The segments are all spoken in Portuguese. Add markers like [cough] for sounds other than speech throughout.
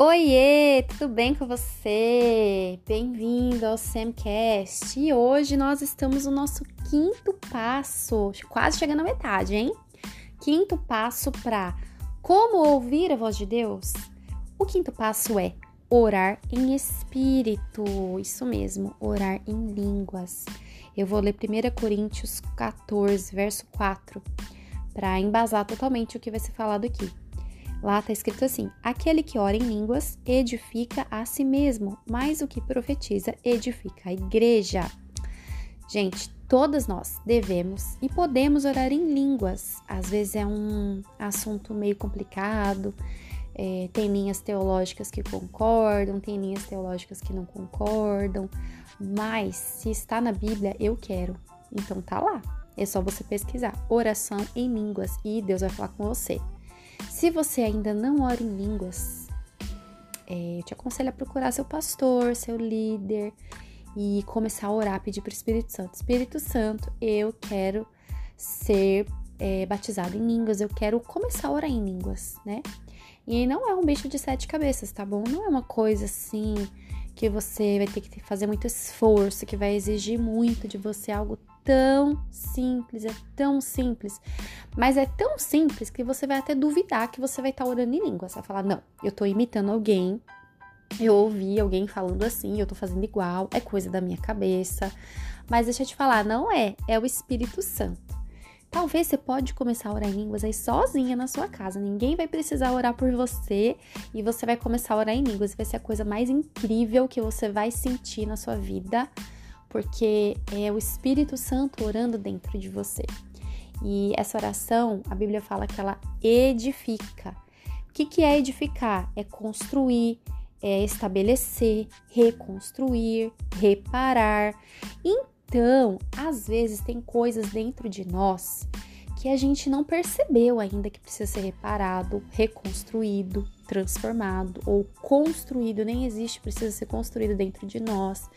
Oiê, tudo bem com você? Bem-vindo ao Samcast. E hoje nós estamos no nosso quinto passo, quase chegando à metade, hein? Quinto passo para como ouvir a voz de Deus. O quinto passo é orar em espírito. Isso mesmo, orar em línguas. Eu vou ler 1 Coríntios 14, verso 4, para embasar totalmente o que vai ser falado aqui. Lá está escrito assim: aquele que ora em línguas edifica a si mesmo, mas o que profetiza edifica a igreja. Gente, todas nós devemos e podemos orar em línguas. Às vezes é um assunto meio complicado, é, tem linhas teológicas que concordam, tem linhas teológicas que não concordam, mas se está na Bíblia, eu quero. Então tá lá. É só você pesquisar oração em línguas e Deus vai falar com você. Se você ainda não ora em línguas, é, eu te aconselho a procurar seu pastor, seu líder e começar a orar, pedir para o Espírito Santo: Espírito Santo, eu quero ser é, batizado em línguas, eu quero começar a orar em línguas, né? E não é um bicho de sete cabeças, tá bom? Não é uma coisa assim que você vai ter que fazer muito esforço, que vai exigir muito de você algo tão simples, é tão simples. Mas é tão simples que você vai até duvidar que você vai estar tá orando em língua. Você vai falar, não, eu tô imitando alguém, eu ouvi alguém falando assim, eu tô fazendo igual, é coisa da minha cabeça. Mas deixa eu te falar, não é, é o Espírito Santo. Talvez você pode começar a orar em línguas aí sozinha na sua casa. Ninguém vai precisar orar por você e você vai começar a orar em línguas. Vai ser a coisa mais incrível que você vai sentir na sua vida porque é o Espírito Santo orando dentro de você. E essa oração, a Bíblia fala que ela edifica. O que, que é edificar? É construir, é estabelecer, reconstruir, reparar. Então, às vezes tem coisas dentro de nós que a gente não percebeu ainda que precisa ser reparado, reconstruído, transformado ou construído, nem existe, precisa ser construído dentro de nós.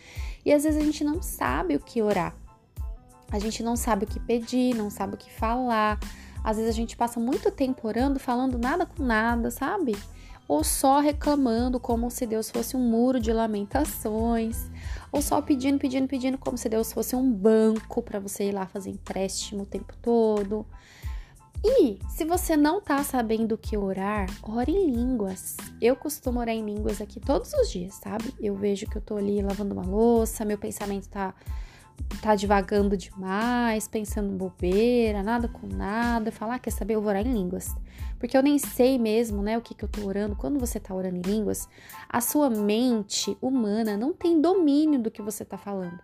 E às vezes a gente não sabe o que orar. A gente não sabe o que pedir, não sabe o que falar. Às vezes a gente passa muito tempo orando, falando nada com nada, sabe? Ou só reclamando como se Deus fosse um muro de lamentações, ou só pedindo, pedindo, pedindo como se Deus fosse um banco para você ir lá fazer empréstimo o tempo todo. E se você não tá sabendo o que orar, ore em línguas. Eu costumo orar em línguas aqui todos os dias, sabe? Eu vejo que eu tô ali lavando uma louça, meu pensamento tá tá divagando demais, pensando bobeira, nada com nada, falar, ah, quer saber, eu vou orar em línguas. Porque eu nem sei mesmo, né, o que, que eu tô orando. Quando você tá orando em línguas, a sua mente humana não tem domínio do que você tá falando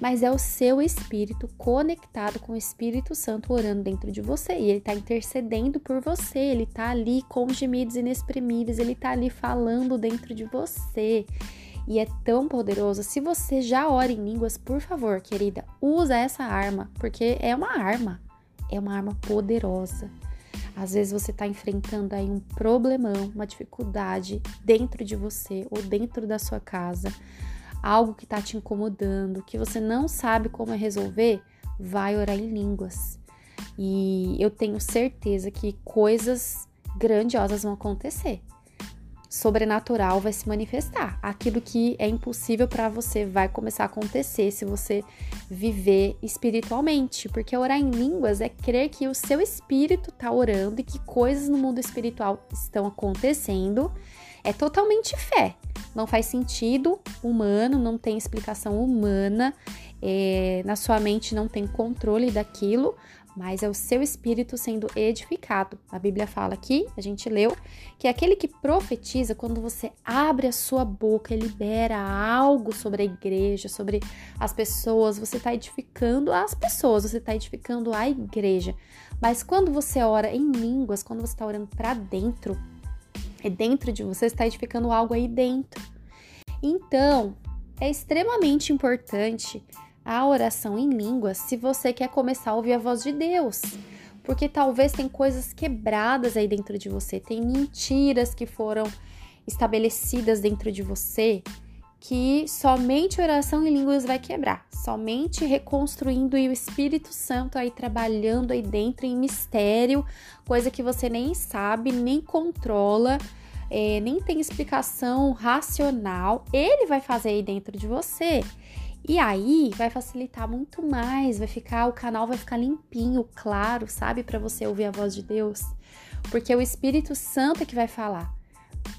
mas é o seu espírito conectado com o Espírito Santo orando dentro de você. E ele está intercedendo por você, ele está ali com gemidos inexprimíveis, ele está ali falando dentro de você. E é tão poderoso. Se você já ora em línguas, por favor, querida, usa essa arma, porque é uma arma, é uma arma poderosa. Às vezes você está enfrentando aí um problemão, uma dificuldade dentro de você ou dentro da sua casa algo que está te incomodando, que você não sabe como resolver, vai orar em línguas. E eu tenho certeza que coisas grandiosas vão acontecer. Sobrenatural vai se manifestar. Aquilo que é impossível para você vai começar a acontecer se você viver espiritualmente, porque orar em línguas é crer que o seu espírito está orando e que coisas no mundo espiritual estão acontecendo. É totalmente fé não faz sentido humano, não tem explicação humana, é, na sua mente não tem controle daquilo, mas é o seu espírito sendo edificado. A Bíblia fala aqui, a gente leu, que aquele que profetiza, quando você abre a sua boca e libera algo sobre a igreja, sobre as pessoas, você está edificando as pessoas, você está edificando a igreja. Mas quando você ora em línguas, quando você está orando para dentro, é dentro de você, está edificando algo aí dentro. Então, é extremamente importante a oração em línguas se você quer começar a ouvir a voz de Deus. Porque talvez tem coisas quebradas aí dentro de você, tem mentiras que foram estabelecidas dentro de você que somente oração em línguas vai quebrar, somente reconstruindo e o Espírito Santo aí trabalhando aí dentro em mistério, coisa que você nem sabe, nem controla, é, nem tem explicação racional, ele vai fazer aí dentro de você. E aí vai facilitar muito mais, vai ficar o canal vai ficar limpinho, claro, sabe, para você ouvir a voz de Deus, porque o Espírito Santo é que vai falar,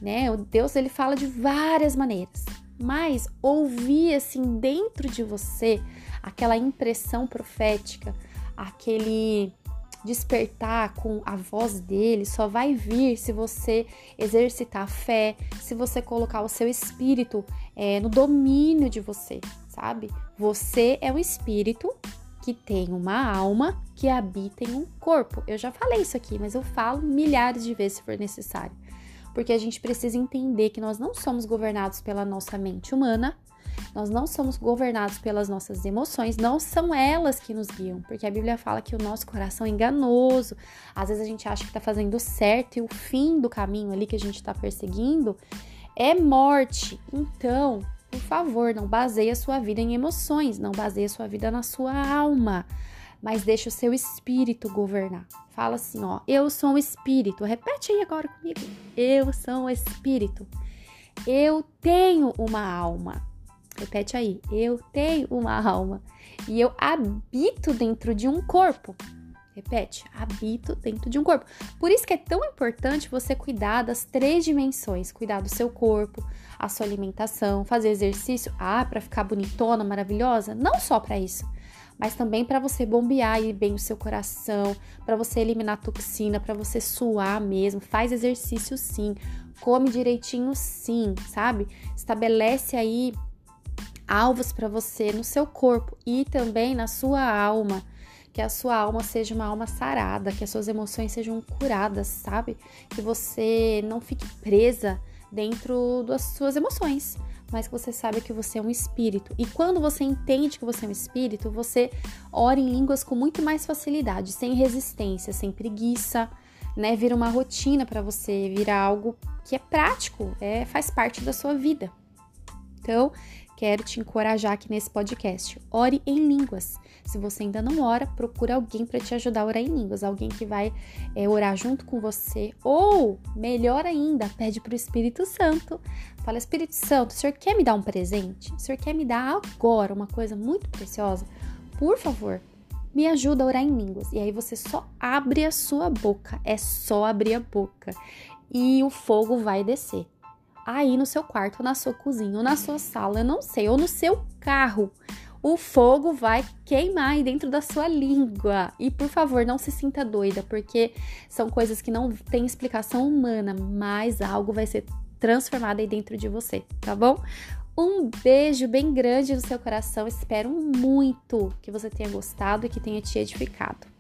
né? O Deus ele fala de várias maneiras, mas ouvir assim dentro de você aquela impressão profética, aquele despertar com a voz dele só vai vir se você exercitar a fé, se você colocar o seu espírito é, no domínio de você, sabe? Você é um espírito que tem uma alma que habita em um corpo. Eu já falei isso aqui, mas eu falo milhares de vezes se for necessário. Porque a gente precisa entender que nós não somos governados pela nossa mente humana, nós não somos governados pelas nossas emoções, não são elas que nos guiam, porque a Bíblia fala que o nosso coração é enganoso. Às vezes a gente acha que está fazendo certo e o fim do caminho ali que a gente está perseguindo é morte. Então, por favor, não baseie a sua vida em emoções, não baseie a sua vida na sua alma, mas deixe o seu espírito governar. Fala assim, ó, eu sou um espírito. Repete aí agora comigo. Eu sou um espírito. Eu tenho uma alma. Repete aí. Eu tenho uma [laughs] alma e eu habito dentro de um corpo. Repete, habito dentro de um corpo. Por isso que é tão importante você cuidar das três dimensões: cuidar do seu corpo, a sua alimentação, fazer exercício. Ah, para ficar bonitona, maravilhosa? Não só para isso, mas também para você bombear bem o seu coração, para você eliminar toxina, para você suar mesmo. Faz exercício sim, come direitinho sim, sabe? Estabelece aí alvos para você no seu corpo e também na sua alma. Que a sua alma seja uma alma sarada, que as suas emoções sejam curadas, sabe? Que você não fique presa dentro das suas emoções, mas que você saiba que você é um espírito. E quando você entende que você é um espírito, você ora em línguas com muito mais facilidade, sem resistência, sem preguiça, né? Vira uma rotina para você, vira algo que é prático, é faz parte da sua vida. Então, quero te encorajar aqui nesse podcast. Ore em línguas. Se você ainda não ora, procura alguém para te ajudar a orar em línguas, alguém que vai é, orar junto com você. Ou, melhor ainda, pede para o Espírito Santo. Fala, Espírito Santo, o senhor quer me dar um presente? O senhor quer me dar agora uma coisa muito preciosa? Por favor, me ajuda a orar em línguas. E aí você só abre a sua boca, é só abrir a boca. E o fogo vai descer aí no seu quarto, ou na sua cozinha, ou na sua sala, eu não sei, ou no seu carro. O fogo vai queimar aí dentro da sua língua. E por favor, não se sinta doida, porque são coisas que não têm explicação humana, mas algo vai ser transformado aí dentro de você, tá bom? Um beijo bem grande no seu coração. Espero muito que você tenha gostado e que tenha te edificado.